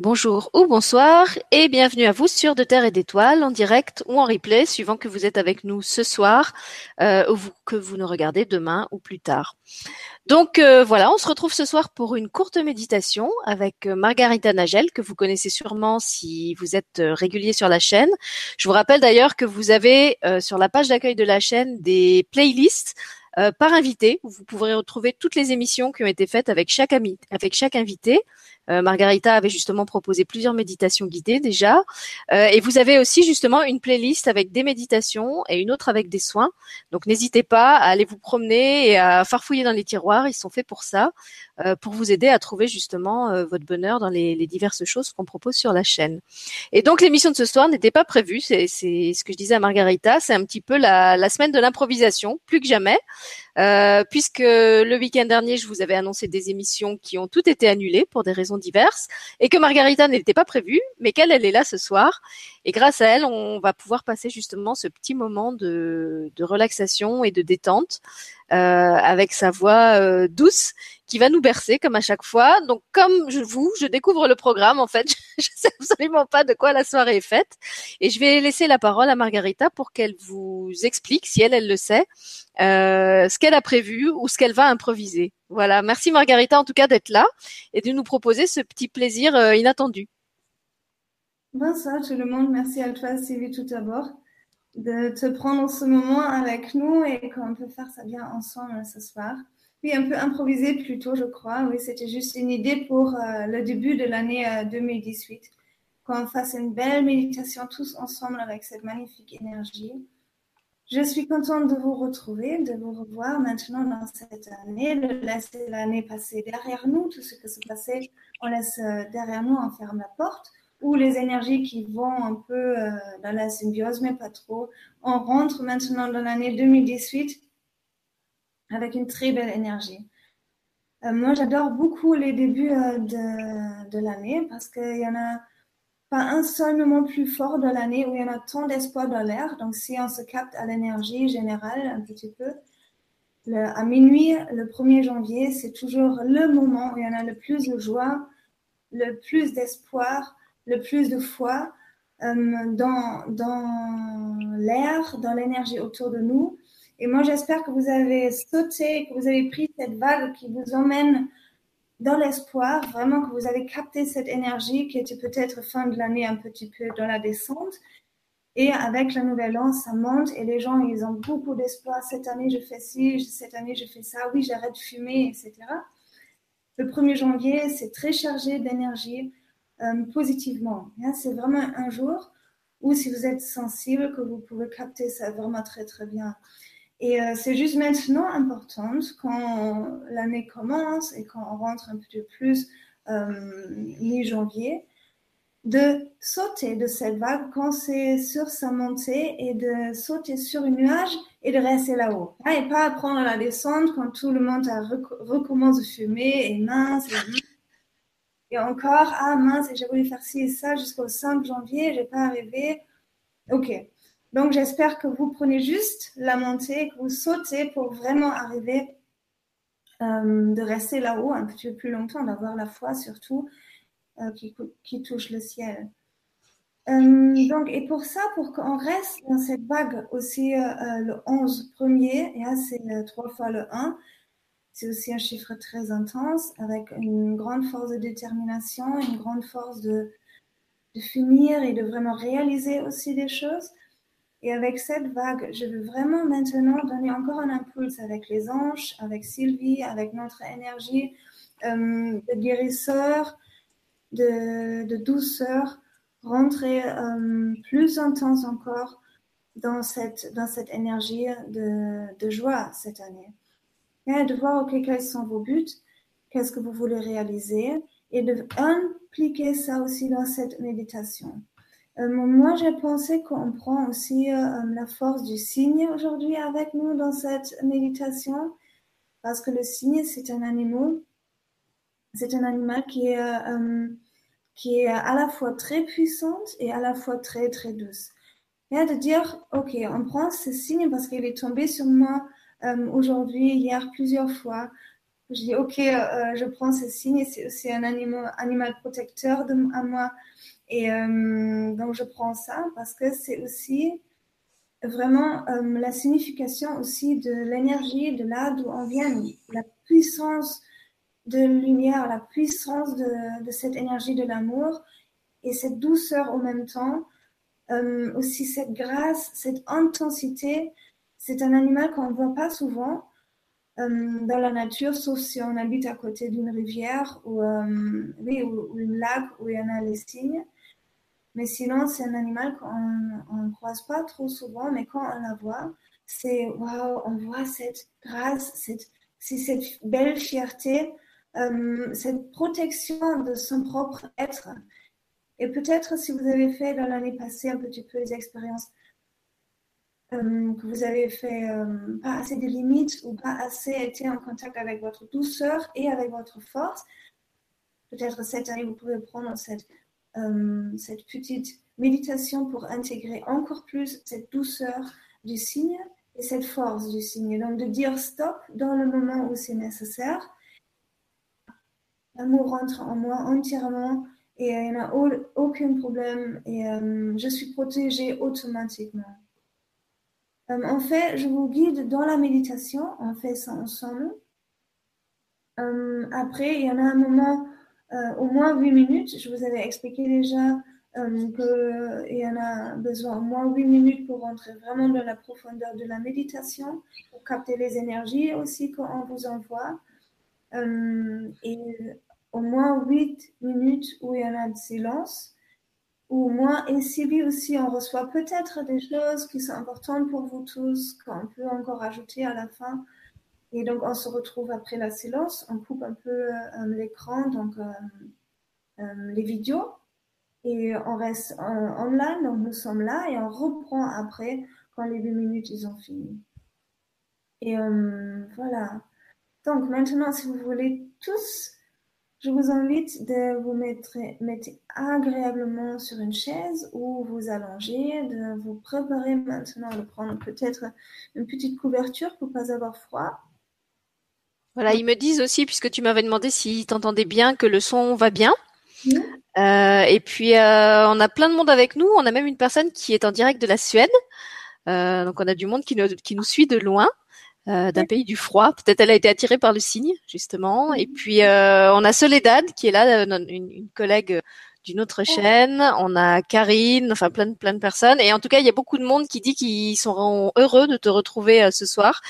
Bonjour ou bonsoir et bienvenue à vous sur De Terre et d'Étoiles en direct ou en replay suivant que vous êtes avec nous ce soir euh, ou que vous nous regardez demain ou plus tard. Donc euh, voilà, on se retrouve ce soir pour une courte méditation avec euh, Margarita Nagel que vous connaissez sûrement si vous êtes régulier sur la chaîne. Je vous rappelle d'ailleurs que vous avez sur la page d'accueil de la chaîne des playlists par invité vous pourrez retrouver toutes les émissions qui ont été faites avec chaque, ami, avec chaque invité. Euh, Margarita avait justement proposé plusieurs méditations guidées déjà. Euh, et vous avez aussi justement une playlist avec des méditations et une autre avec des soins. Donc n'hésitez pas à aller vous promener et à farfouiller dans les tiroirs. Ils sont faits pour ça, euh, pour vous aider à trouver justement votre bonheur dans les, les diverses choses qu'on propose sur la chaîne. Et donc l'émission de ce soir n'était pas prévue. C'est ce que je disais à Margarita. C'est un petit peu la, la semaine de l'improvisation, plus que jamais. Euh, puisque le week-end dernier, je vous avais annoncé des émissions qui ont toutes été annulées pour des raisons diverses, et que Margarita n'était pas prévue, mais qu'elle, elle est là ce soir. Et grâce à elle, on va pouvoir passer justement ce petit moment de, de relaxation et de détente euh, avec sa voix euh, douce qui va nous bercer comme à chaque fois. Donc comme je vous, je découvre le programme en fait, je sais absolument pas de quoi la soirée est faite et je vais laisser la parole à Margarita pour qu'elle vous explique si elle elle le sait euh, ce qu'elle a prévu ou ce qu'elle va improviser. Voilà, merci Margarita en tout cas d'être là et de nous proposer ce petit plaisir euh, inattendu. Bonsoir tout le monde, merci à toi Sylvie tout d'abord de te prendre ce moment avec nous et qu'on peut faire ça bien ensemble ce soir. Oui, un peu improvisé plutôt, je crois. Oui, c'était juste une idée pour euh, le début de l'année 2018, euh, qu'on fasse une belle méditation tous ensemble avec cette magnifique énergie. Je suis contente de vous retrouver, de vous revoir maintenant dans cette année, de laisser l'année passer derrière nous, tout ce qui se passait, on laisse euh, derrière nous, on ferme la porte, ou les énergies qui vont un peu dans la symbiose, mais pas trop. On rentre maintenant dans l'année 2018 avec une très belle énergie. Euh, moi, j'adore beaucoup les débuts euh, de, de l'année parce qu'il y en a pas un seul moment plus fort de l'année où il y en a tant d'espoir dans l'air. Donc, si on se capte à l'énergie générale un petit peu, à minuit, le 1er janvier, c'est toujours le moment où il y en a le plus de joie, le plus d'espoir, le plus de foi euh, dans, dans l'air, dans l'énergie autour de nous. Et moi, j'espère que vous avez sauté, que vous avez pris cette vague qui vous emmène dans l'espoir, vraiment que vous avez capté cette énergie qui était peut-être fin de l'année un petit peu dans la descente. Et avec la nouvelle an, ça monte et les gens, ils ont beaucoup d'espoir. Cette année, je fais ci, cette année, je fais ça. Oui, j'arrête de fumer, etc. Le 1er janvier, c'est très chargé d'énergie euh, positivement. Hein, c'est vraiment un jour où, si vous êtes sensible, que vous pouvez capter ça vraiment très, très bien. Et euh, c'est juste maintenant important quand l'année commence et quand on rentre un peu plus euh, mi-janvier, de sauter de cette vague quand c'est sur sa montée et de sauter sur un nuage et de rester là-haut. Ah, et pas prendre la descente quand tout le monde recommence de fumer et mince. Et, encore, ah mince, j'ai voulu faire ci et ça jusqu'au 5 janvier, j'ai pas arrivé. Ok, donc, j'espère que vous prenez juste la montée, que vous sautez pour vraiment arriver euh, de rester là-haut un petit peu plus longtemps, d'avoir la foi surtout euh, qui, touche le ciel. Euh, donc, et pour ça, pour qu'on reste dans cette vague aussi le 11 premier, là c'est trois fois le 1, c'est aussi un chiffre très intense avec une grande force de détermination, une grande force de, de finir et de vraiment réaliser aussi des choses. Et avec cette vague, je veux vraiment maintenant donner encore un impulse avec les anges, avec Sylvie, avec notre énergie euh, de guérisseur, de, douceur, rentrer euh, plus intense encore dans cette, énergie de, joie cette année. Et de voir, OK, quels sont vos buts, qu'est-ce que vous voulez réaliser, et de impliquer ça aussi dans cette méditation. Euh, moi, j'ai pensé qu'on prend aussi euh, la force du cygne aujourd'hui avec nous dans cette méditation, parce que le cygne, c'est un animal, c'est un animal qui est, euh, qui est à la fois très puissante et à la fois très, très douce. Et de dire, OK, on prend ce cygne parce qu'il est tombé sur moi aujourd'hui, hier, plusieurs fois, Je dis, OK, je prends ce signe, c'est un animal, animal protecteur à moi. Et euh, donc, je prends ça parce que c'est aussi vraiment euh, la signification aussi de l'énergie, de là d'où on vient, la puissance de lumière, la puissance de, cette énergie de l'amour et cette douceur en même temps, euh, aussi cette grâce, cette intensité. C'est un animal qu'on ne voit pas souvent dans la nature, sauf si on habite à côté d'une rivière ou, oui, ou, ou lac où il y en a les signes. Mais sinon, c'est un animal qu'on ne croise pas trop souvent, mais quand on la voit, c'est waouh, on voit cette grâce, cette, cette belle fierté, euh, cette protection de son propre être. Et peut-être si vous avez fait dans l'année passée un petit peu les expériences euh, que vous avez fait euh, pas assez de limites ou pas assez été en contact avec votre douceur et avec votre force, peut-être cette année vous pouvez prendre cette cette petite méditation pour intégrer encore plus cette douceur du signe et cette force du signe. Donc de dire stop dans le moment où c'est nécessaire. L'amour rentre en moi entièrement et il n'y a aucun problème et euh, je suis protégée automatiquement. Euh, en fait, je vous guide dans la méditation, on fait ça ensemble. après, il y en a un moment euh, au moins 8 minutes. Je vous avais expliqué déjà euh, qu'il y en a besoin au moins 8 minutes pour rentrer vraiment dans la profondeur de la méditation, pour capter les énergies aussi qu'on vous envoie. Euh, et au moins 8 minutes où il y en a de silence. Ou au moins, et si aussi on reçoit peut-être des choses qui sont importantes pour vous tous, qu'on peut encore ajouter à la fin, et donc, on se retrouve après la silence, on coupe un peu euh, l'écran, donc euh, euh, les vidéos, et on reste online, donc nous sommes là, et on reprend après quand les deux minutes, ils ont fini. Et voilà. Donc, maintenant, si vous voulez tous, je vous invite de vous mettre, mettre agréablement sur une chaise ou vous allonger, de vous préparer maintenant de prendre peut-être une petite couverture pour pas avoir froid. Voilà, ils me disent aussi, puisque tu m'avais demandé si tu entendais bien, que le son va bien. Euh, et puis, euh, on a plein de monde avec nous. On a même une personne qui est en direct de la Suède. Euh, donc, on a du monde qui nous, qui nous suit de loin, d'un pays du froid. Peut-être elle a été attirée par le signe, justement. Et puis, on a Soledad, qui est là, une, une collègue d'une autre chaîne. On a Karine, enfin plein de plein de personnes. Et en tout cas, il y a beaucoup de monde qui dit qu'ils sont heureux de te retrouver euh, ce soir.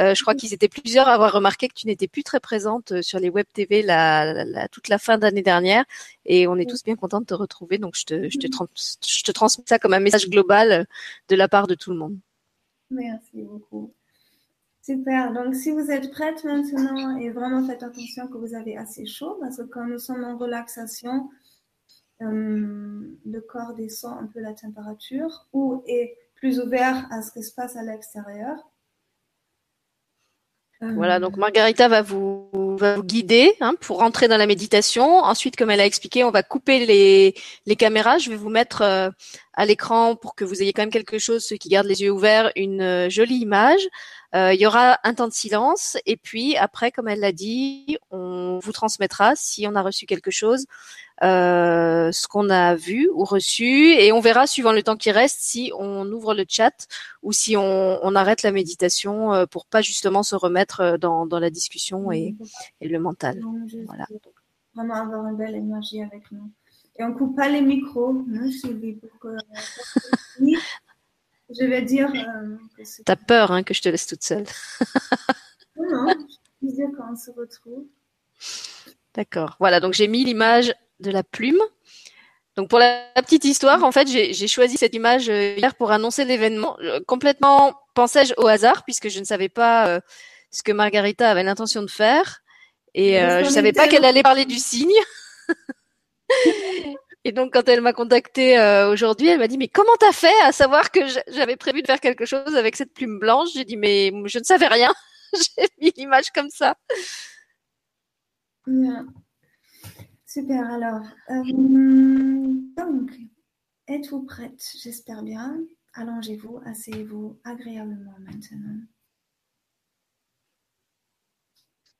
Euh, je crois qu'ils étaient plusieurs à avoir remarqué que tu n'étais plus très présente euh, sur les web TV la, la, toute la fin d'année dernière. Et on est tous bien contents de te retrouver. Donc je te je te, je te transmets ça comme un message global de la part de tout le monde. Merci beaucoup. Super. Donc, si vous êtes prête maintenant et vraiment faites attention que vous avez assez chaud parce que quand nous sommes en relaxation, euh, le corps descend un peu la température ou est plus ouvert à ce qui se passe à l'extérieur. Voilà, donc Margarita va vous, va vous guider hein, pour rentrer dans la méditation. Ensuite, comme elle a expliqué, on va couper les, les caméras. Je vais vous mettre euh, à l'écran pour que vous ayez quand même quelque chose, ceux qui gardent les yeux ouverts, une euh, jolie image. Euh, il y aura un temps de silence et puis après, comme elle l'a dit, on vous transmettra si on a reçu quelque chose, euh, ce qu'on a vu ou reçu et on verra suivant le temps qui reste si on ouvre le chat ou si on, on arrête la méditation euh, pour pas justement se remettre dans, dans la discussion et, et le mental. voilà. Vraiment avoir une belle énergie avec nous. Et on coupe pas les micros, hein, Sylvie, pour que je vais dire. Euh, T'as peur hein, que je te laisse toute seule. non, non, je quand on se retrouve. D'accord. Voilà, donc j'ai mis l'image de la plume. Donc pour la, petite histoire, en fait, j'ai choisi cette image euh, hier pour annoncer l'événement. Euh, complètement pensais-je au hasard, puisque je ne savais pas euh, ce que Margarita avait l'intention de faire. Et je ne savais pas qu'elle allait parler du signe. Et donc, quand elle m'a contactée euh, aujourd'hui, elle m'a dit, mais comment t'as fait à savoir que j'avais prévu de faire quelque chose avec cette plume blanche? J'ai dit, mais je ne savais rien. J'ai mis l'image comme ça. Super, alors. Euh, donc, êtes-vous prête? J'espère bien. Allongez-vous, asseyez-vous agréablement maintenant.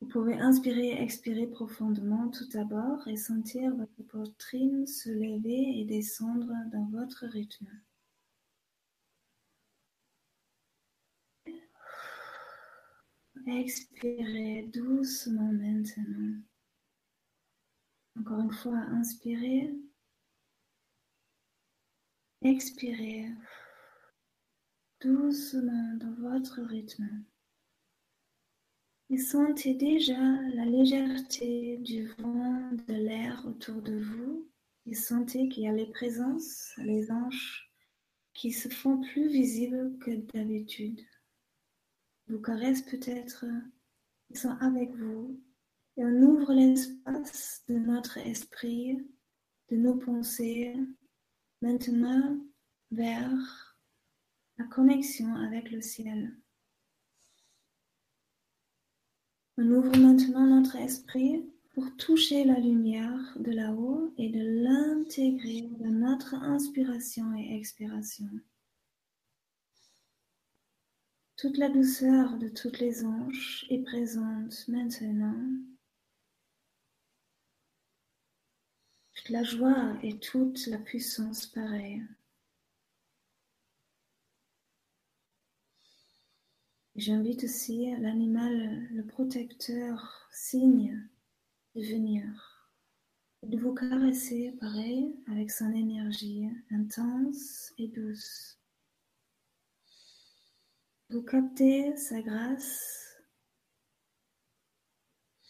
Vous pouvez inspirer et expirer profondément tout d'abord et sentir votre poitrine se lever et descendre dans votre rythme. Expirez doucement maintenant. Encore une fois, inspirez. Expirez doucement dans votre rythme. Et sentez déjà la légèreté du vent, de l'air autour de vous. Et sentez qu'il y a les présences, les anges qui se font plus visibles que d'habitude. Vous caressent peut-être, ils sont avec vous. Et on ouvre l'espace de notre esprit, de nos pensées, maintenant vers la connexion avec le ciel. On ouvre maintenant notre esprit pour toucher la lumière de là-haut et de l'intégrer dans notre inspiration et expiration. Toute la douceur de toutes les anges est présente maintenant. Toute la joie et toute la puissance pareille. J'invite aussi l'animal, le protecteur, signe de venir, de vous caresser pareil avec son énergie intense et douce. Vous captez sa grâce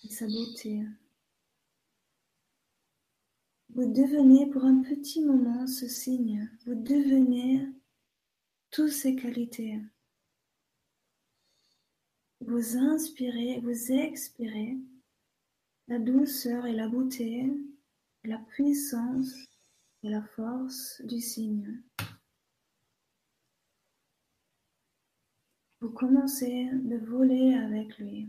et sa beauté. Vous devenez pour un petit moment ce signe. Vous devenez toutes ces qualités. Vous inspirez, vous expirez la douceur et la beauté, la puissance et la force du signe. Vous commencez de voler avec lui.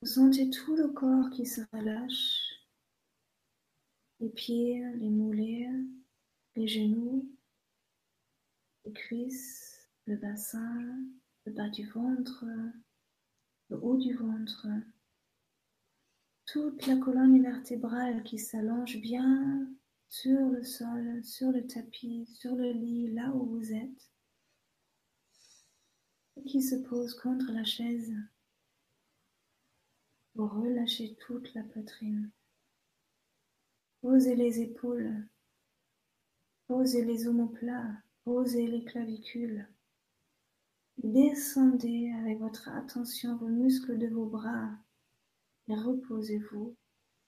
Vous sentez tout le corps qui se relâche, les pieds, les mollets, les genoux, les le bassin, le bas du ventre, le haut du ventre, toute la colonne vertébrale qui s'allonge bien sur le sol, sur le tapis, sur le lit, là où vous êtes, et qui se pose contre la chaise. Vous relâchez toute la poitrine. Posez les épaules. Posez les omoplats. Posez les clavicules. Descendez avec votre attention vos muscles de vos bras et reposez-vous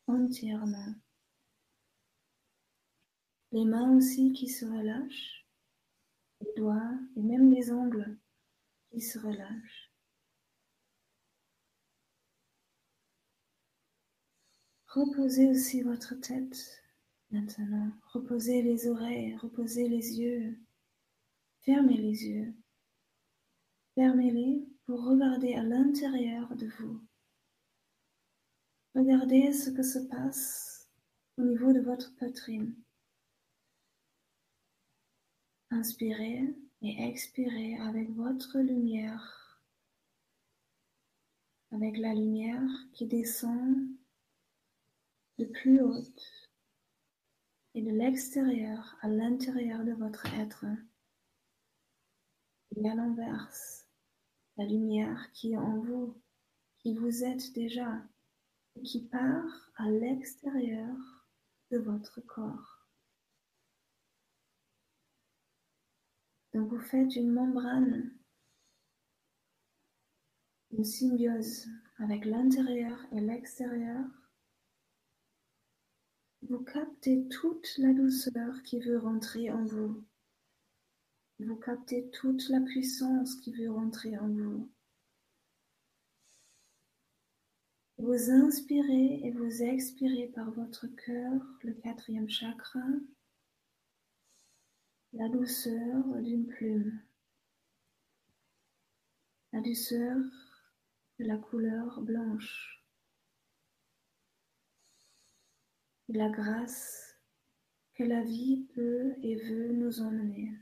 entièrement. Les mains aussi qui se relâchent, les doigts et même les ongles qui se relâchent. Reposez aussi votre tête maintenant. Reposez les oreilles, reposez les yeux. Fermez les yeux. Fermez-les pour regarder à l'intérieur de vous. Regardez ce que se passe au niveau de votre poitrine. Inspirez et expirez avec votre lumière, avec la lumière qui descend de plus haute et de l'extérieur à l'intérieur de votre être et à l'inverse, la lumière qui est en vous, qui vous êtes déjà, et qui part à l'extérieur de votre corps. Donc vous faites une membrane, une symbiose avec l'intérieur et l'extérieur. Vous captez toute la douceur qui veut rentrer en vous. Vous captez toute la puissance qui veut rentrer en vous. Vous inspirez et vous expirez par votre cœur, le quatrième chakra, la douceur d'une plume, la douceur de la couleur blanche, la grâce que la vie peut et veut nous emmener.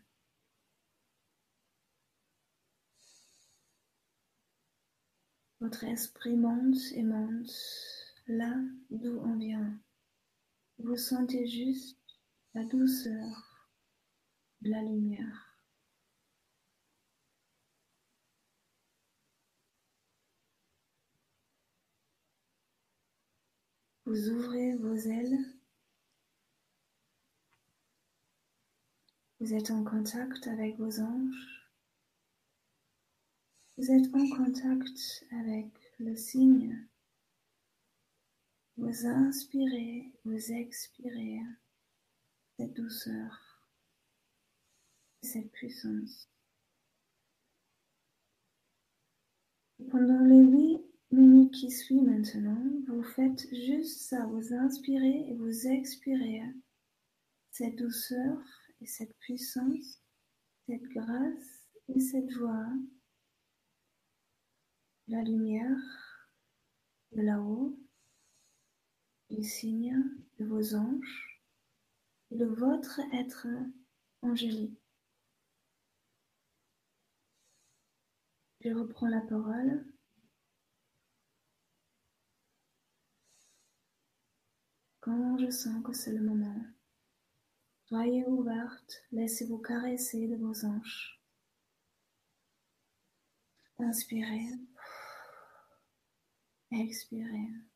Votre esprit monte et monte là d'où on vient. Vous sentez juste la douceur de la lumière. Vous ouvrez vos ailes. Vous êtes en contact avec vos anges. Vous êtes en contact avec le signe. Vous inspirez, vous expirez cette douceur, cette puissance. pendant les huit minutes qui suivent maintenant, vous faites juste ça, vous inspirez et vous expirez cette douceur et cette puissance, cette grâce et cette joie la lumière de là-haut, les signes de vos anges et de votre être angélique. Je reprends la parole. Quand je sens que c'est le moment, soyez ouverte, laissez-vous caresser de vos anges. Inspirez. Expirez.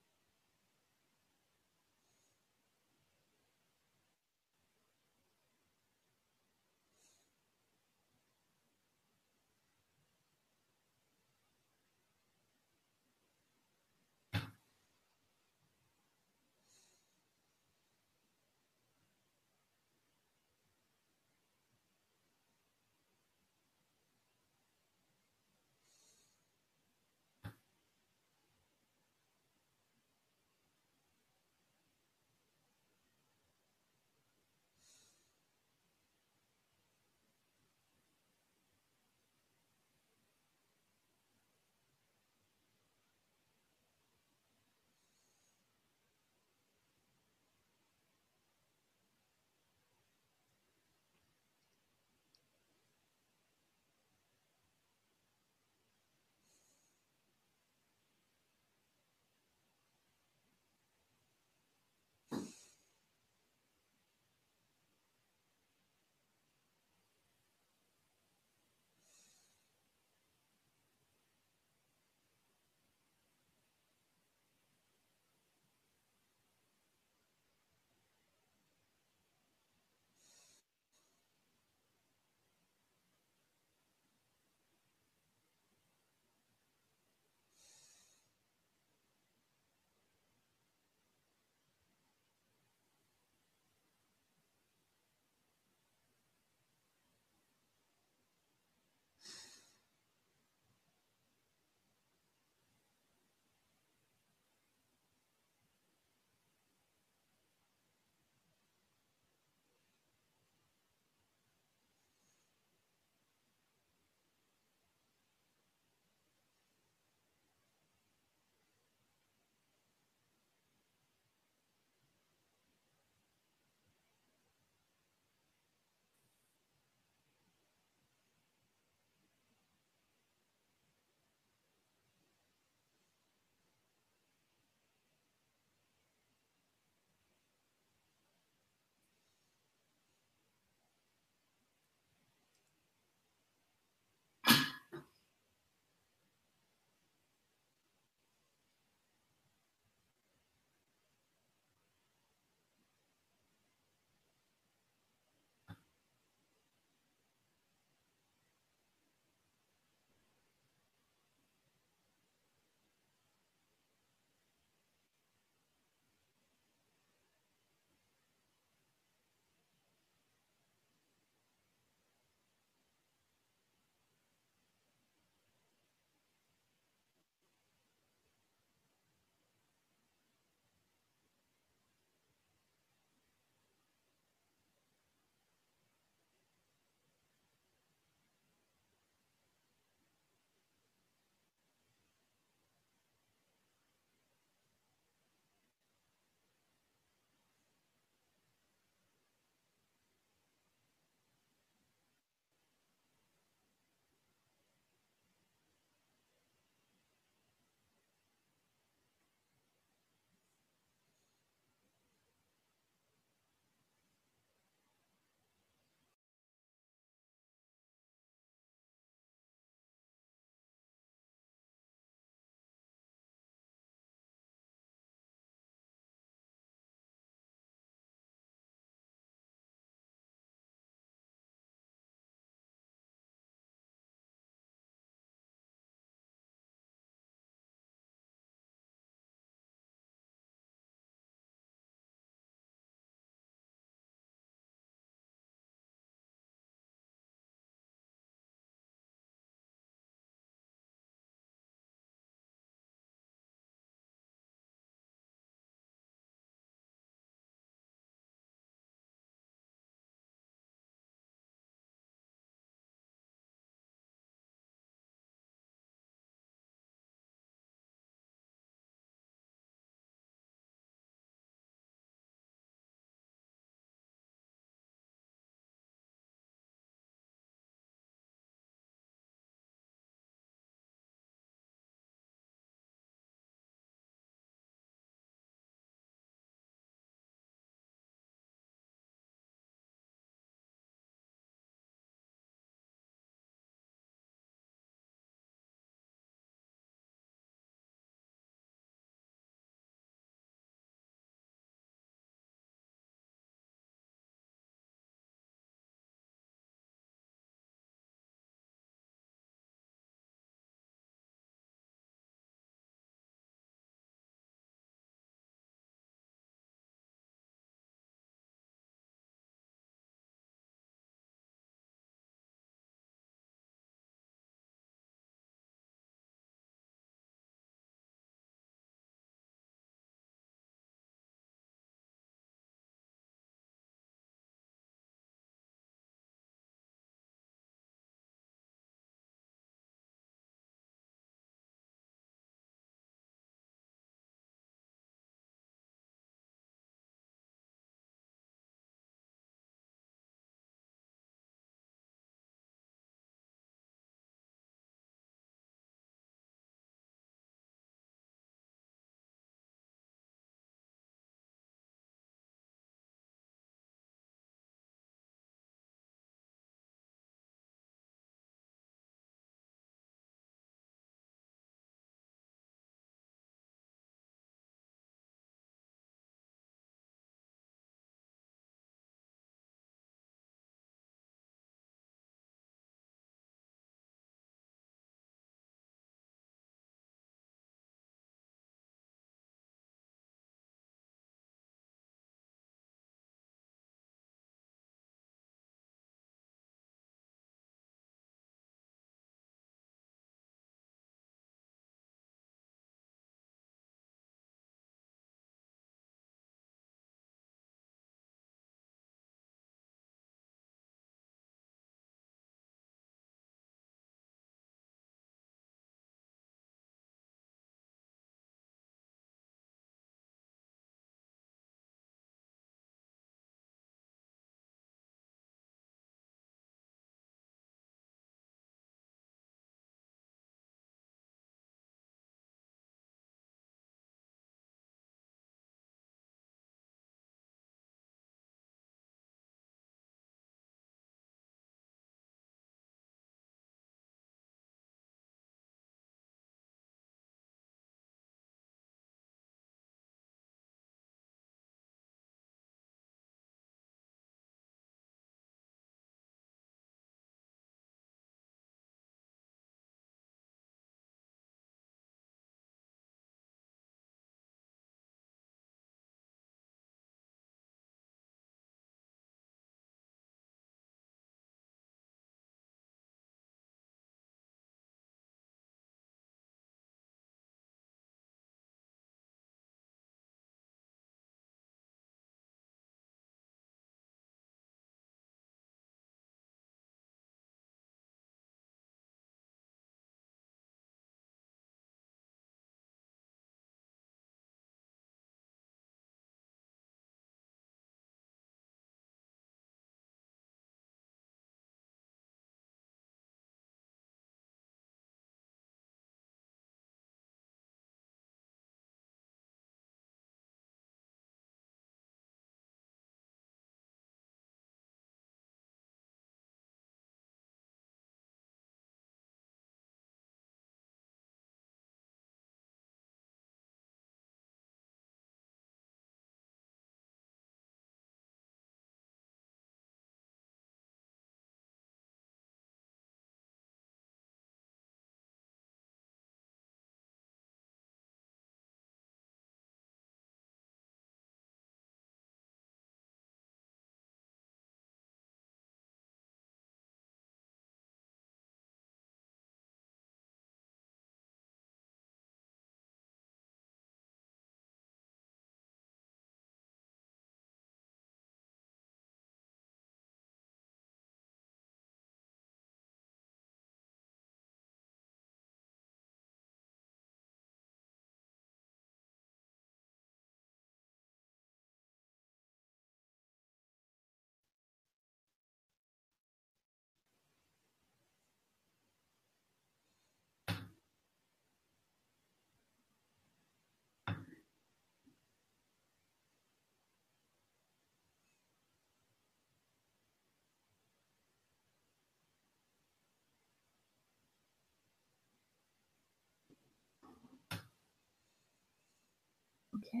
Ok.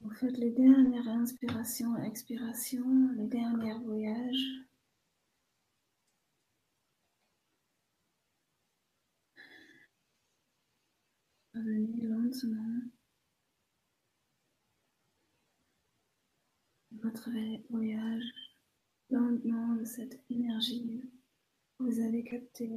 Vous faites les dernières inspirations, expirations, les derniers voyages. Revenez lentement. Votre voyage lentement de cette énergie que vous avez captée.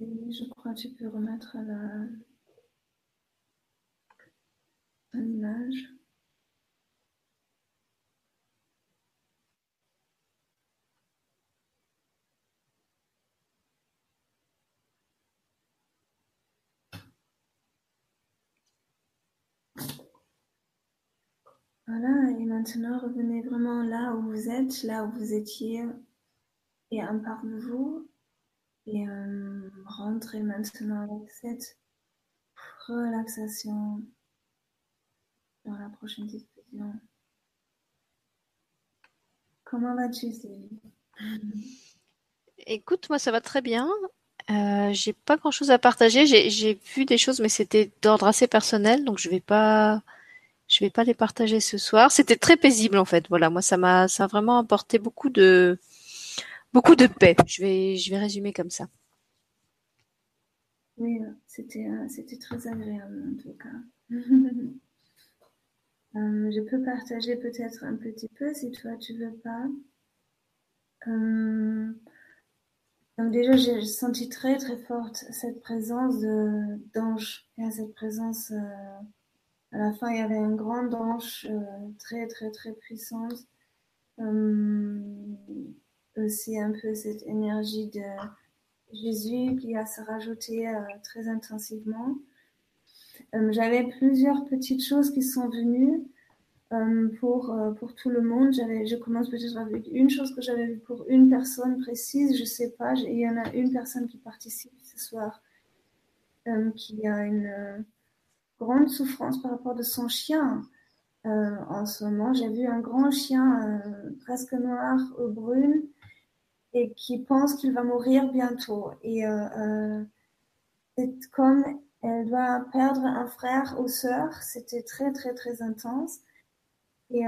Et je crois que tu peux remettre la. Voilà, et maintenant revenez vraiment là où vous êtes, là où vous étiez, et un part de vous, et euh, rentrez maintenant avec cette relaxation dans la prochaine discussion. Comment vas-tu, Sylvie Écoute, moi ça va très bien. Euh, j'ai pas grand chose à partager. J'ai vu des choses, mais c'était d'ordre assez personnel, donc je vais pas je vais pas les partager ce soir. C'était très paisible en fait. Voilà, moi ça m'a ça a vraiment apporté beaucoup de beaucoup de paix. Je vais je vais résumer comme ça. Oui, c'était euh, c'était très agréable en tout cas. Euh, je peux partager peut-être un petit peu si toi tu veux pas. Euh, donc déjà j'ai senti très très forte cette présence de d'ange, cette présence à la fin, il y avait une grande hanche euh, très, très, très puissante. Euh, aussi un peu cette énergie de Jésus qui a se rajouté euh, très intensivement. J'avais plusieurs petites choses qui sont venues pour, pour tout le monde. Je commence peut-être avec une chose que j'avais vue pour une personne précise, je sais pas. Il y en a une personne qui participe ce soir qui a une grande souffrance par rapport de son chien. Euh, en ce moment, j'ai vu un grand chien euh, presque noir ou brune et qui pense qu'il va mourir bientôt. Et euh, c'est comme elle doit perdre un frère ou sœur, c'était très très très intense. Et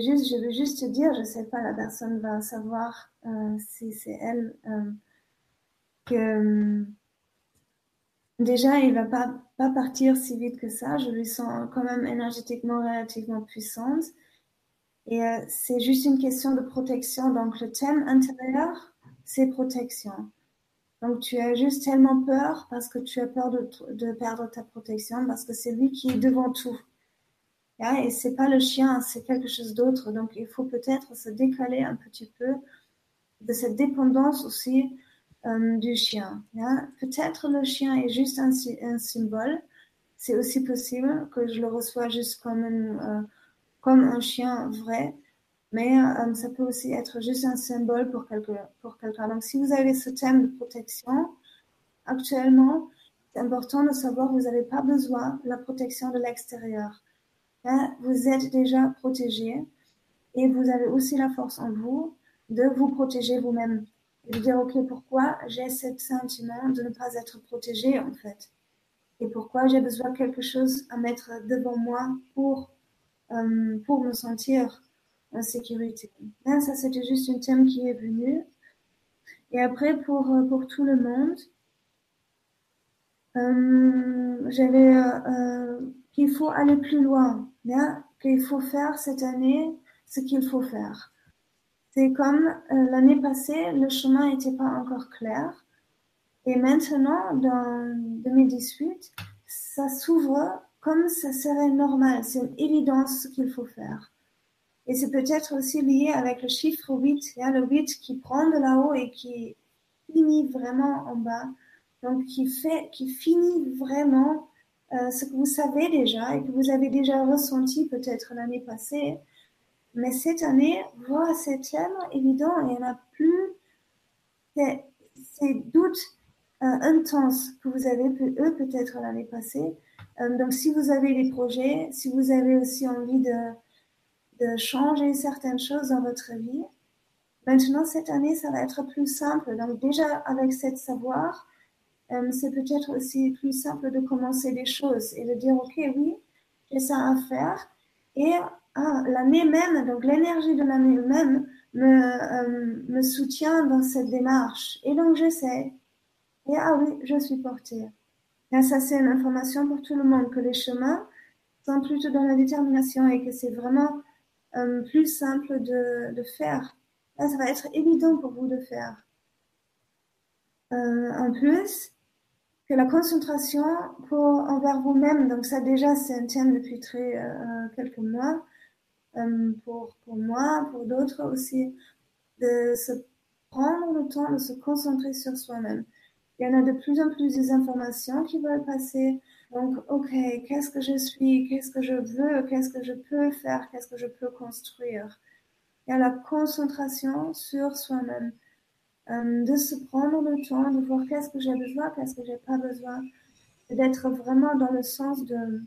juste, je veux juste te dire, je sais pas, la personne va savoir si c'est elle que Déjà, il va pas, pas partir si vite que ça. Je lui sens quand même énergétiquement relativement puissante. Et euh, c'est juste une question de protection. Donc, le thème intérieur, c'est protection. Donc, tu as juste tellement peur parce que tu as peur de, perdre ta protection parce que c'est lui qui est devant tout. Yeah? Et c'est pas le chien, c'est quelque chose d'autre. Donc, il faut peut-être se décaler un petit peu de cette dépendance aussi euh, du chien. Peut-être le chien est juste un, symbole. C'est aussi possible que je le reçois juste comme, euh, comme un chien vrai, mais euh, ça peut aussi être juste un symbole pour, quelqu'un. Donc si vous avez ce thème de protection, actuellement, c'est important de savoir que vous n'avez pas besoin de la protection de l'extérieur. Vous êtes déjà protégé et vous avez aussi la force en vous de vous protéger vous-même de dire, OK, pourquoi j'ai ce sentiment de ne pas être protégé, en fait? Et pourquoi j'ai besoin de quelque chose à mettre devant moi pour, euh, pour me sentir en sécurité Là, ça, c'était juste un thème qui est venu. Et après, pour, euh, pour tout le monde, euh, j'avais qu'il faut aller plus loin, hein, qu'il faut faire cette année ce qu'il faut faire. C'est comme l'année passée, le chemin n'était pas encore clair. Et maintenant, dans 2018, ça s'ouvre comme ça serait normal. C'est une évidence ce qu'il faut faire. Et c'est peut-être aussi lié avec le chiffre 8, a le 8 qui prend de là-haut et qui finit vraiment en bas. Donc, qui fait, qui finit vraiment euh, ce que vous savez déjà et que vous avez déjà ressenti peut-être l'année passée. Mais cette année, voilà, c'est tellement évident il n'y a plus ces, doutes euh, intenses que vous avez eux peut-être l'année passée. Euh, donc si vous avez des projets, si vous avez aussi envie de, de changer certaines choses dans votre vie, Maintenant, cette année, ça va être plus simple. Donc déjà, avec cette savoir, euh, c'est peut-être aussi plus simple de commencer des choses et de dire, OK, oui, j'ai ça à faire. Et ah, l'année même, donc l'énergie de l'année même me, euh, me soutient dans cette démarche. Et donc j'essaie. Et ah oui, je suis portée. Et ça, c'est une information pour tout le monde, que les chemins sont plutôt dans la détermination et que c'est vraiment euh, plus simple de, faire. Là, ça va être évident pour vous de faire. Euh, en plus, que la concentration pour envers vous-même, donc ça déjà c'est un thème depuis très euh, quelques mois, pour, pour moi, pour d'autres aussi, de se prendre le temps de se concentrer sur soi-même. Il y en a de plus en plus des informations qui veulent passer. Donc, ok, qu'est-ce que je suis, qu'est-ce que je veux, qu'est-ce que je peux faire, qu'est-ce que je peux construire? Il y a la concentration sur soi-même, euh, de se prendre le temps de voir qu'est-ce que j'ai besoin, qu'est-ce que j'ai pas besoin, d'être vraiment dans le sens de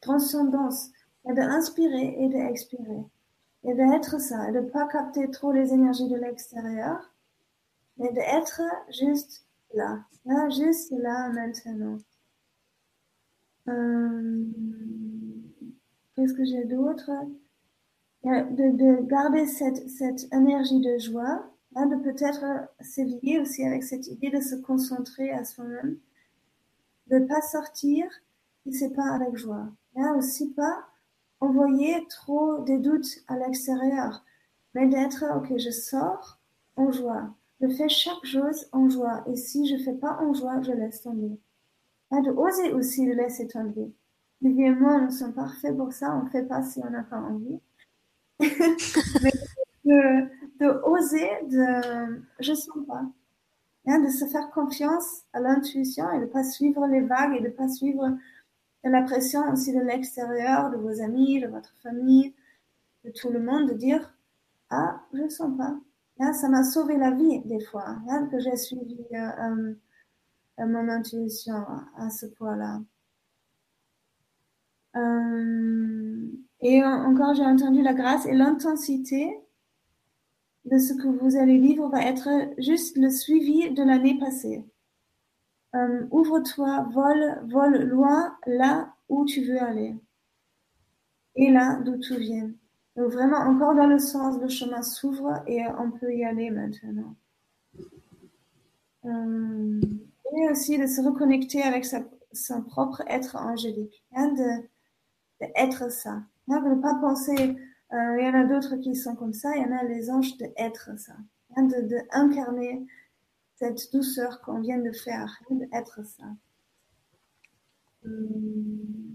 transcendance, et d'inspirer et d'expirer. Et d'être ça, et de ne pas capter trop les énergies de l'extérieur, mais d'être juste là, là, juste là, maintenant. Euh, Qu'est-ce que j'ai d'autre? De, de, garder cette, cette énergie de joie, hein, de peut-être s'éveiller aussi avec cette idée de se concentrer à soi-même, de pas sortir si c'est pas avec joie, hein, aussi pas envoyer trop des doutes à l'extérieur, mais d'être ok, je sors en joie, je fais chaque chose en joie. Et si je fais pas en joie, je laisse tomber. Et de oser aussi de laisser tomber. Vivi et moi, nous sommes parfaits pour ça. On fait pas si on n'a pas envie. Mais de, de, oser, de, je sens pas. Hein, de se faire confiance à l'intuition et de pas suivre les vagues et de pas suivre la pression aussi de l'extérieur, de vos amis, de votre famille, de tout le monde, de dire, ah, je sens pas ça m'a sauvé la vie des fois, que j'ai suivi euh, euh, mon intuition à ce point-là. Euh, et encore, j'ai entendu la grâce et l'intensité de ce que vous allez vivre va être juste le suivi de l'année passée. Ouvre-toi, vole, vole loin là où tu veux aller. Et là d'où tu viens. Donc vraiment, encore dans le sens, le chemin s'ouvre et on peut y aller maintenant. Euh, et aussi de se reconnecter avec son propre être angélique, hein, de, être ça. De ne pas penser, euh, il y en a d'autres qui sont comme ça, il y en a les anges de être ça, hein, de, de, cette douceur qu'on vient de faire, d'être ça. Hum.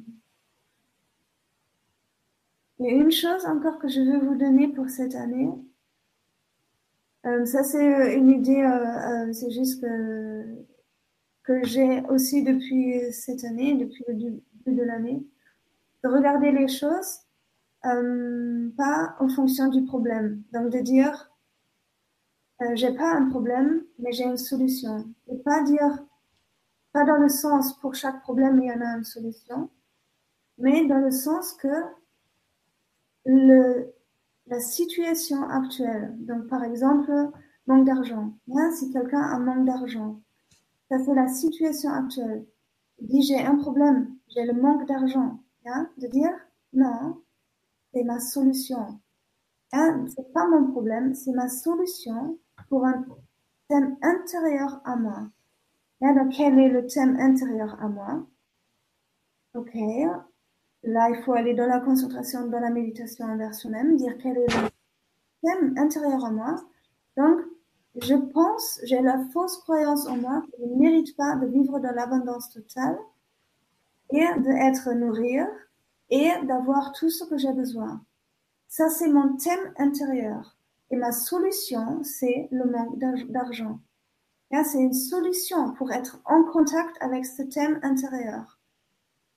Et une chose encore que je veux vous donner pour cette année, euh, ça c'est une idée, euh, euh, c'est juste que, que j'ai aussi depuis cette année, depuis le début de l'année, de regarder les choses pas en fonction du problème. Donc de dire, j'ai pas un problème, mais j'ai une solution. Et pas dire, pas dans le sens pour chaque problème il y en a une solution, mais dans le sens que la situation actuelle. Donc, par exemple, manque d'argent. Hein, si quelqu'un a manque d'argent, ça c'est la situation actuelle. Il dit j'ai un problème, j'ai le manque d'argent. Hein, de dire non, c'est ma solution. Hein, c'est pas mon problème, c'est ma solution pour un thème intérieur à moi. Hein, donc, quel est le thème intérieur à moi? Ok, Là, il faut aller dans la concentration, dans la méditation envers soi-même, dire quel est le thème intérieur en moi. Donc, je pense, j'ai la fausse croyance en moi je ne mérite pas de vivre dans l'abondance totale et d'être nourri et d'avoir tout ce que j'ai besoin. Ça, c'est mon thème intérieur. Et ma solution, c'est le manque d'argent. C'est une solution pour être en contact avec ce thème intérieur.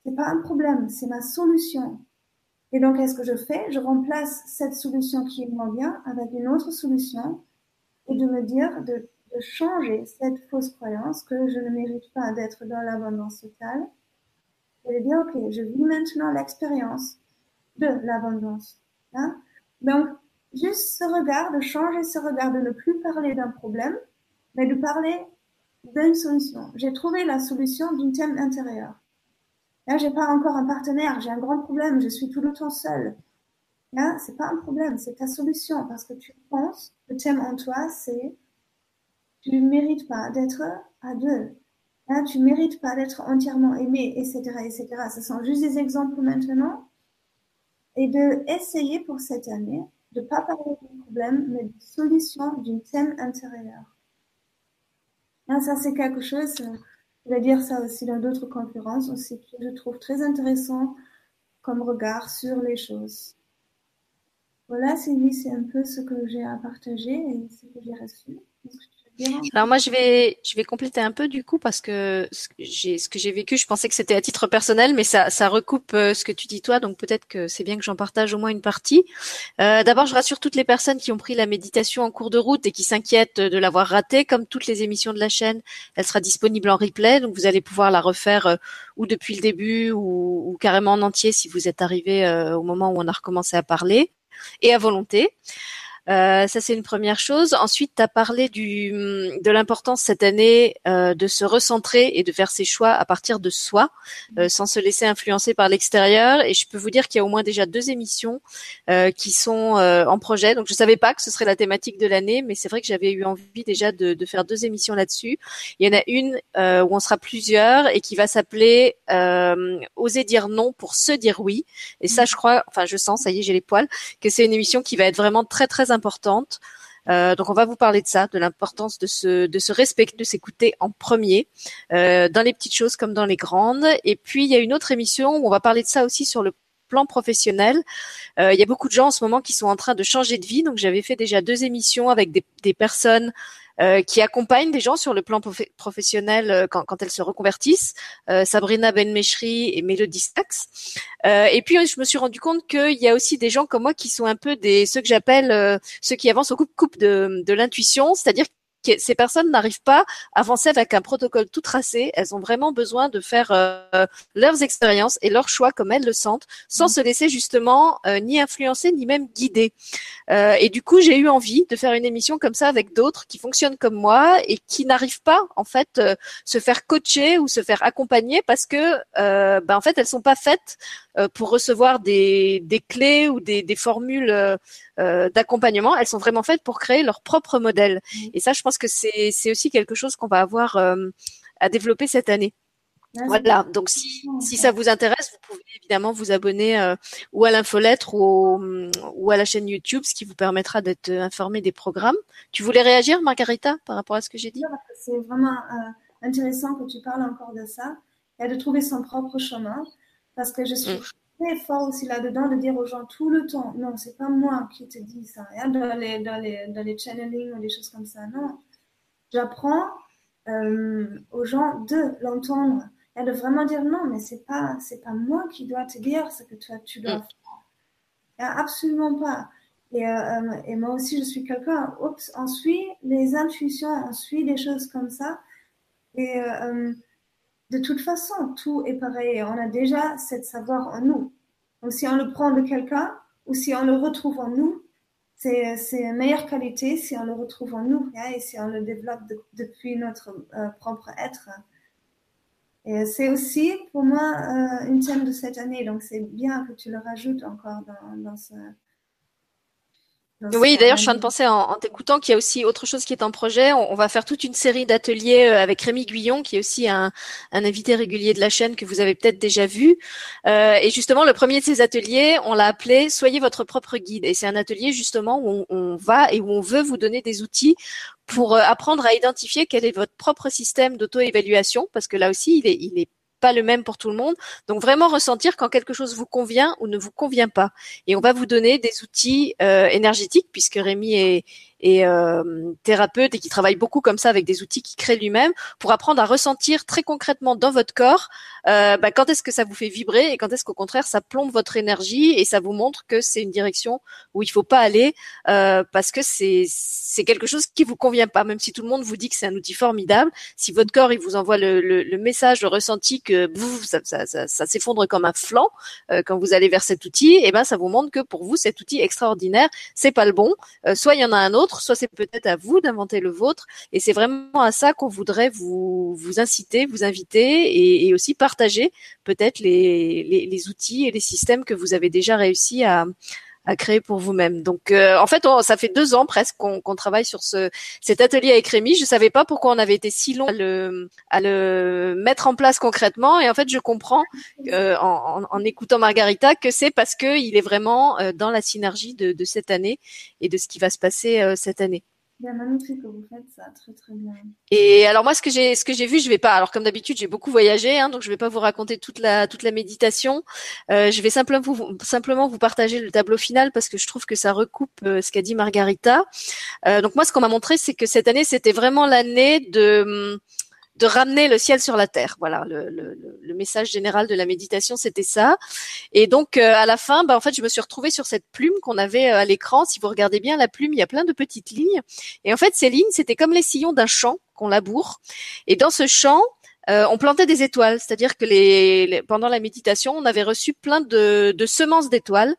C'est pas un problème, c'est ma solution. Et donc, qu'est-ce que je fais? Je remplace cette solution qui est moins bien avec une autre solution et de me dire de, changer cette fausse croyance que je ne mérite pas d'être dans l'abondance totale et de dire, OK, je vis maintenant l'expérience de l'abondance. Hein? Donc, juste ce regard, de changer ce regard, de ne plus parler d'un problème, mais de parler d'une solution. J'ai trouvé la solution d'un thème intérieur. Là, j'ai pas encore un partenaire, j'ai un grand problème, je suis tout le temps seule. Là, c'est pas un problème, c'est ta solution parce que tu penses, le thème en toi, c'est tu mérites pas d'être à deux. Là, tu mérites pas d'être entièrement aimé, etc., etc. Ce sont juste des exemples maintenant. Et de essayer pour cette année de pas parler de problème, mais de solution d'une thème intérieur. Là, ça, c'est quelque chose, je vais dire ça aussi dans d'autres conférences aussi, que je trouve très intéressant comme regard sur les choses. Voilà, Sylvie, c'est un peu ce que j'ai à partager et ce que j'ai reçu. Alors moi je vais je vais compléter un peu du coup parce que ce que j'ai vécu, je pensais que c'était à titre personnel, mais ça ça recoupe euh, ce que tu dis toi, donc peut-être que c'est bien que j'en partage au moins une partie. Euh, D'abord, je rassure toutes les personnes qui ont pris la méditation en cours de route et qui s'inquiètent de l'avoir ratée. Comme toutes les émissions de la chaîne, elle sera disponible en replay, donc vous allez pouvoir la refaire euh, ou depuis le début ou, ou, carrément en entier si vous êtes arrivé euh, au moment où on a recommencé à parler et à volonté. Euh, ça, c'est une première chose. Ensuite, tu as parlé du, de l'importance cette année euh, de se recentrer et de faire ses choix à partir de soi, euh, sans se laisser influencer par l'extérieur. Et je peux vous dire qu'il y a au moins déjà deux émissions euh, qui sont euh, en projet. Donc, je savais pas que ce serait la thématique de l'année, mais c'est vrai que j'avais eu envie déjà de, de faire deux émissions là-dessus. Il y en a une euh, où on sera plusieurs et qui va s'appeler Oser dire non pour se dire oui. Et ça, je crois, enfin, je sens, ça y est, j'ai les poils, que c'est une émission qui va être vraiment très, très importante. Euh, donc on va vous parler de ça, de l'importance de se de se respecter, de s'écouter en premier, euh, dans les petites choses comme dans les grandes. Et puis il y a une autre émission où on va parler de ça aussi sur le plan professionnel. Euh, il y a beaucoup de gens en ce moment qui sont en train de changer de vie. Donc j'avais fait déjà deux émissions avec des, des personnes euh, qui accompagnent des gens sur le plan professionnel euh, quand, quand, elles se reconvertissent. Euh, Sabrina Benmeshri et Mélodie Stax. et puis je me suis rendu compte qu'il y a aussi des gens comme moi qui sont un peu des ceux que j'appelle ceux qui avancent au coupe-coupe de, de l'intuition, c'est-à-dire ces personnes n'arrivent pas à avancer avec un protocole tout tracé. Elles ont vraiment besoin de faire euh, leurs expériences et leurs choix comme elles le sentent, sans mmh. se laisser justement euh, ni influencer ni même guider. Euh, et du coup, j'ai eu envie de faire une émission comme ça avec d'autres qui fonctionnent comme moi et qui n'arrivent pas en fait se faire coacher ou se faire accompagner parce que ben, en fait elles sont pas faites pour recevoir des, des clés ou des, des formules d'accompagnement, elles sont vraiment faites pour créer leur propre modèle. Mmh. Et ça, je pense que c'est aussi quelque chose qu'on va avoir euh, à développer cette année. Voilà, donc si, si ça vous intéresse, vous pouvez évidemment vous abonner euh, ou à l'infolettre ou, ou à la chaîne YouTube, ce qui vous permettra d'être informé des programmes. Tu voulais réagir, Margarita, par rapport à ce que j'ai dit? C'est vraiment euh, intéressant que tu parles encore de ça et de trouver son propre chemin, parce que je suis mmh très fort aussi là-dedans de dire aux gens tout le temps, non, c'est pas moi qui te dis ça, hein, dans, les, dans, les, dans les channeling ou des choses comme ça, non. J'apprends euh, aux gens de l'entendre et de vraiment dire non, mais c'est pas, c'est pas moi qui dois te dire ce que toi tu dois mm. faire. absolument pas. Et, euh, et, moi aussi, je suis quelqu'un, oups, on suit les intuitions, on suit des choses comme ça. Et euh, de toute façon, tout est pareil. On a déjà cette savoir en nous. Donc, si on le prend de quelqu'un ou si on le retrouve en nous, c'est une meilleure qualité si on le retrouve en nous hein, et si on le développe depuis notre euh, propre être. Et c'est aussi pour moi euh, une thème de cette année. Donc, c'est bien que tu le rajoutes encore dans, dans ce, oui, d'ailleurs, je suis en train de penser en, t'écoutant qu'il y a aussi autre chose qui est en projet. On, va faire toute une série d'ateliers euh, avec Rémi Guyon, qui est aussi un, invité régulier de la chaîne que vous avez peut-être déjà vu. Euh, et justement, le premier de ces ateliers, on l'a appelé Soyez votre propre guide. Et c'est un atelier justement où on, va et où on veut vous donner des outils pour euh, apprendre à identifier quel est votre propre système d'auto-évaluation, parce que là aussi, il est, il est pas le même pour tout le monde. Donc vraiment ressentir quand quelque chose vous convient ou ne vous convient pas. Et on va vous donner des outils euh, énergétiques puisque Rémi est, et euh, thérapeute et qui travaille beaucoup comme ça avec des outils qu'il crée lui-même pour apprendre à ressentir très concrètement dans votre corps euh, bah, quand est-ce que ça vous fait vibrer et quand est-ce qu'au contraire ça plombe votre énergie et ça vous montre que c'est une direction où il faut pas aller euh, parce que c'est c'est quelque chose qui vous convient pas. Même si tout le monde vous dit que c'est un outil formidable si votre corps il vous envoie le, le, le message le ressenti que ça, ça, ça, ça s'effondre comme un flanc euh, quand vous allez vers cet outil et eh ben ça vous montre que pour vous cet outil extraordinaire. C'est pas le bon. Euh, soit il y en a un autre soit c'est peut-être à vous d'inventer le vôtre. Et c'est vraiment à ça qu'on voudrait vous, vous inciter, vous inviter et, aussi partager peut-être les, les, outils et les systèmes que vous avez déjà réussi à, à créer pour vous-même. Donc, euh, en fait, ça fait deux ans presque qu'on travaille sur ce cet atelier avec Rémi. Je savais pas pourquoi on avait été si long à le, à le mettre en place concrètement. Et en fait, je comprends euh, en, en, écoutant Margarita que c'est parce que il est vraiment euh, dans la synergie de, cette année et de ce qui va se passer cette année. Que vous faites ça, très très bien. Et alors moi, ce que j'ai, ce que j'ai vu, je vais pas. Alors comme d'habitude, j'ai beaucoup voyagé, hein, donc je vais pas vous raconter toute la toute la méditation. Euh, je vais simplement vous simplement vous partager le tableau final parce que je trouve que ça recoupe euh, ce qu'a dit Margarita. Euh, donc moi, ce qu'on m'a montré, c'est que cette année, c'était vraiment l'année de hum, de ramener le ciel sur la terre. Voilà, le, le, le message général de la méditation, c'était ça. Et donc euh, à la fin, bah, en fait, je me suis retrouvée sur cette plume qu'on avait euh, à l'écran. Si vous regardez bien la plume, il y a plein de petites lignes. Et en fait, ces lignes, c'était comme les sillons d'un champ qu'on laboure. Et dans ce champ, euh, on plantait des étoiles, c'est-à-dire que les, pendant la méditation, on avait reçu plein de, de semences d'étoiles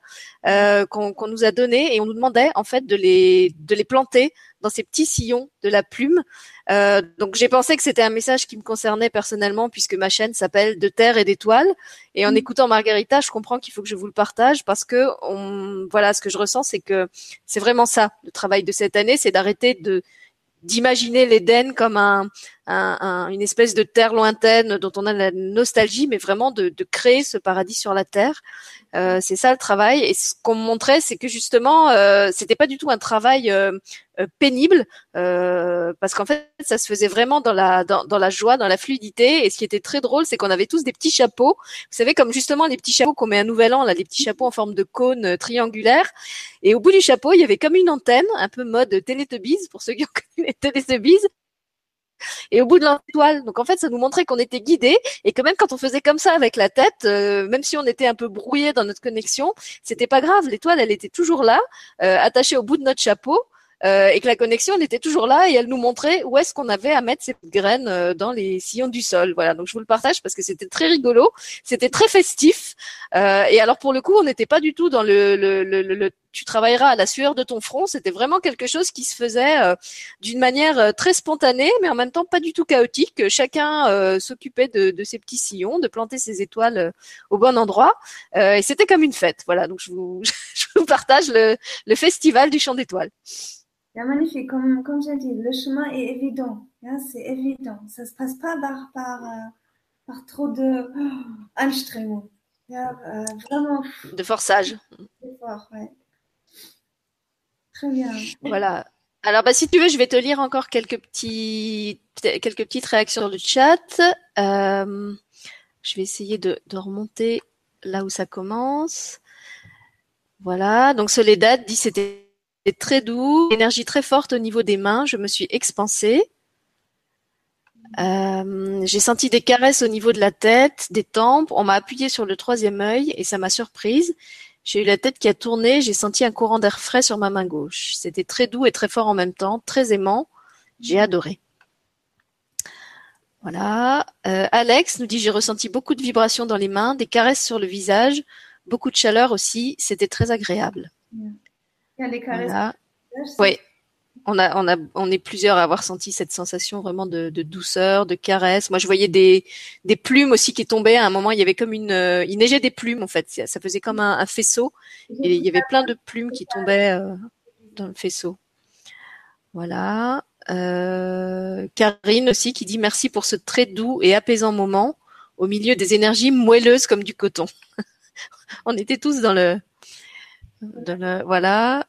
euh, qu'on nous a données et on nous demandait en fait de les de les planter dans ces petits sillons de la plume. Euh, donc j'ai pensé que c'était un message qui me concernait personnellement puisque ma chaîne s'appelle De terre et d'étoiles. Et en mm. écoutant Margarita, je comprends qu'il faut que je vous le partage parce que on, voilà, ce que je ressens, c'est que c'est vraiment ça le travail de cette année, c'est d'arrêter de d'imaginer l'Éden comme un, une espèce de terre lointaine dont on a la nostalgie, mais vraiment de, créer ce paradis sur la terre. Euh, c'est ça le travail. Et ce qu'on me montrait, c'est que justement, euh, c'était pas du tout un travail euh, euh, pénible, parce qu'en fait, ça se faisait vraiment dans la dans, la joie, dans la fluidité. Et ce qui était très drôle, c'est qu'on avait tous des petits chapeaux. Vous savez, comme justement les petits chapeaux qu'on met à Nouvel An, là, les petits chapeaux en forme de cône triangulaire. Et au bout du chapeau, il y avait comme une antenne, un peu mode Teletubbies pour ceux qui ont connu les Teletubbies et au bout de l'étoile. Donc en fait, ça nous montrait qu'on était guidé et que même quand on faisait comme ça avec la tête, euh, même si on était un peu brouillé dans notre connexion, c'était pas grave. L'étoile, elle était toujours là, euh, attachée au bout de notre chapeau. Euh, et que la connexion elle était toujours là et elle nous montrait où est-ce qu'on avait à mettre ces graines dans les sillons du sol. Voilà, donc je vous le partage parce que c'était très rigolo, c'était très festif. Et alors pour le coup, on n'était pas du tout dans le, tu travailleras à la sueur de ton front. C'était vraiment quelque chose qui se faisait euh, d'une manière très spontanée, mais en même temps pas du tout chaotique. Chacun s'occupait de, de ses petits sillons, de planter ses étoiles au bon endroit, et c'était comme une fête. Voilà, donc je vous, je vous partage le, le festival du champ d'étoiles. Ja, magnifique. Comme, comme j'ai dit, le chemin est évident. Ja, c'est évident. Ça se passe pas par, par, euh, par trop de oh. Ja, euh, vraiment. De forçage. Ouais. Très bien. Voilà. Alors, bah, si tu veux, je vais te lire encore quelques petits, quelques petites réactions le chat. Euh, je vais essayer de, de remonter là où ça commence. Voilà. Donc, Soledad dit c'était très doux, énergie très forte au niveau des mains. Je me suis expansée. Euh, j'ai senti des caresses au niveau de la tête, des tempes. On m'a appuyé sur le troisième œil et ça m'a surprise. J'ai eu la tête qui a tourné. J'ai senti un courant d'air frais sur ma main gauche. C'était très doux et très fort en même temps, très aimant. J'ai adoré. Voilà. Euh, Alex nous dit j'ai ressenti beaucoup de vibrations dans les mains, des caresses sur le visage, beaucoup de chaleur aussi. C'était très agréable. Oui. On a, on a, on est plusieurs à avoir senti cette sensation vraiment de, douceur, de caresse. Moi, je voyais des, des plumes aussi qui tombaient. À un moment, il y avait comme une, euh, il neigeait des plumes en fait. Ça faisait comme un, faisceau. Et il y avait plein de plumes qui tombaient euh, dans le faisceau. Voilà. Euh, Karine aussi qui dit merci pour ce très doux et apaisant moment au milieu des énergies moelleuses comme du coton. on était tous dans le, voilà.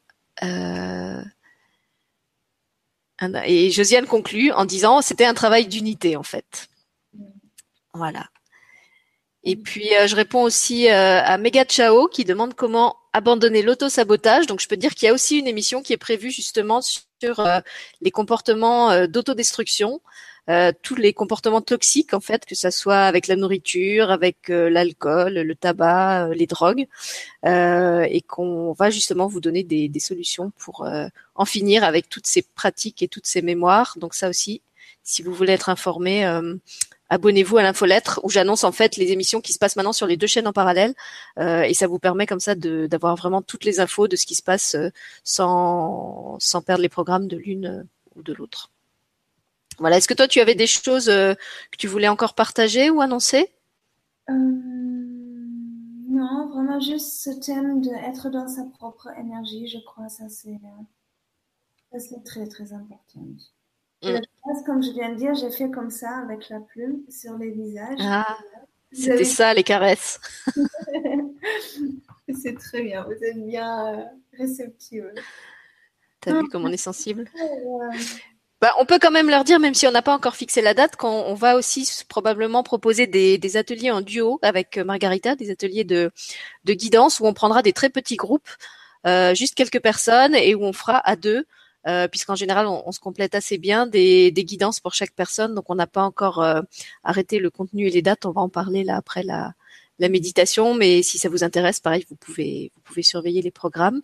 Euh, et Josiane conclut en disant c'était un travail d'unité en fait. Voilà. Et puis euh, je réponds aussi euh, à Mega Chao qui demande comment abandonner l'auto-sabotage. Donc je peux dire qu'il y a aussi une émission qui est prévue justement sur les comportements d'autodestruction euh, tous les comportements toxiques en fait, que ça soit avec la nourriture, avec euh, l'alcool, le tabac, euh, les drogues, et qu'on va justement vous donner des, solutions pour en finir avec toutes ces pratiques et toutes ces mémoires. Donc ça aussi, si vous voulez être informé, abonnez-vous à l'infolettre où j'annonce en fait les émissions qui se passent maintenant sur les deux chaînes en parallèle et ça vous permet comme ça d'avoir vraiment toutes les infos de ce qui se passe sans, sans perdre les programmes de l'une ou de l'autre. Voilà. Est-ce que toi, tu avais des choses euh, que tu voulais encore partager ou annoncer? Euh, Non, vraiment juste ce thème d'être dans sa propre énergie, je crois, ça c'est très très important. Mm. comme je viens de dire, j'ai fait comme ça avec la plume sur les visages. Ah, c'était ça les caresses. c'est très bien, vous êtes bien euh, réceptive. T'as vu comme on est sensible? Bah, on peut quand même leur dire, même si on n'a pas encore fixé la date, qu'on va aussi probablement proposer des, ateliers en duo avec euh, Margarita, des ateliers de, guidance où on prendra des très petits groupes, euh, juste quelques personnes, et où on fera à deux, euh, puisqu'en général on, se complète assez bien, des, des guidances pour chaque personne. Donc on n'a pas encore euh, arrêté le contenu et les dates. On va en parler là après la, méditation, mais si ça vous intéresse, pareil, vous pouvez vous pouvez surveiller les programmes.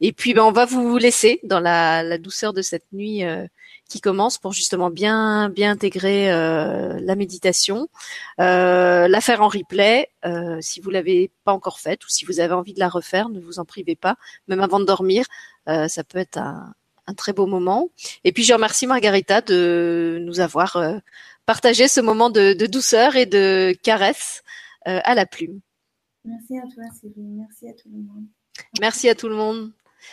Et puis ben on va vous laisser dans la douceur de cette nuit qui commence pour justement bien bien intégrer euh, la méditation, euh, la faire en replay. Euh, si vous l'avez pas encore faite ou si vous avez envie de la refaire, ne vous en privez pas, même avant de dormir. ça peut être un, très beau moment. Et puis je remercie Margarita de nous avoir partagé ce moment de, de, douceur et de caresse à la plume. Merci à toi Sylvie, merci à tout le monde. Merci à tout le monde.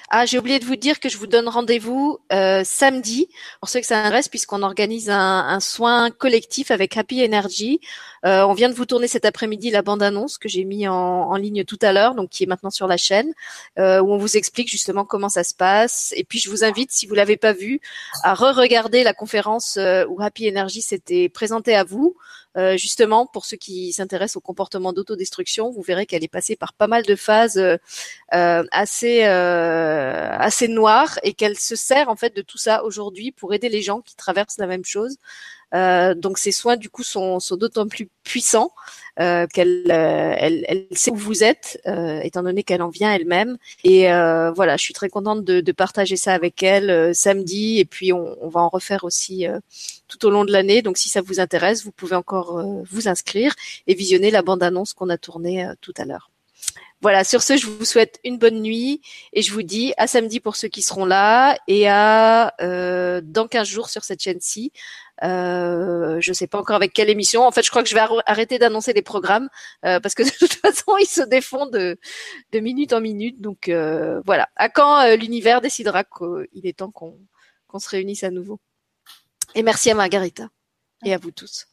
Ah, j'ai oublié de vous dire que je vous donne rendez-vous euh, samedi, pour ceux que ça intéresse, puisqu'on organise un, soin collectif avec Happy Energy. Euh, on vient de vous tourner cet après-midi la bande-annonce que j'ai mis en, ligne tout à l'heure, donc qui est maintenant sur la chaîne, euh, où on vous explique justement comment ça se passe. Et puis je vous invite, si vous l'avez pas vu, à re-regarder la conférence où Happy Energy s'était présenté à vous. Euh, justement, pour ceux qui s'intéressent au comportement d'autodestruction, vous verrez qu'elle est passée par pas mal de phases euh, euh, assez assez noires et qu'elle se sert en fait de tout ça aujourd'hui pour aider les gens qui traversent la même chose. Euh, donc ces soins du coup sont, d'autant plus puissants euh, qu'elle euh, sait où vous êtes, étant donné qu'elle en vient elle-même. Et voilà, je suis très contente de, de partager ça avec elle samedi, et puis on, on, va en refaire aussi tout au long de l'année. Donc si ça vous intéresse, vous pouvez encore vous inscrire et visionner la bande-annonce qu'on a tournée tout à l'heure. Voilà, sur ce, je vous souhaite une bonne nuit et je vous dis à samedi pour ceux qui seront là et à euh, dans 15 jours sur cette chaîne-ci. Euh, je ne sais pas encore avec quelle émission. En fait, je crois que je vais arrêter d'annoncer les programmes euh, parce que de toute façon, ils se défont de, minute en minute. Donc euh, voilà. À quand l'univers décidera qu'il est temps qu'on se réunisse à nouveau. Et merci à Margarita et à vous tous.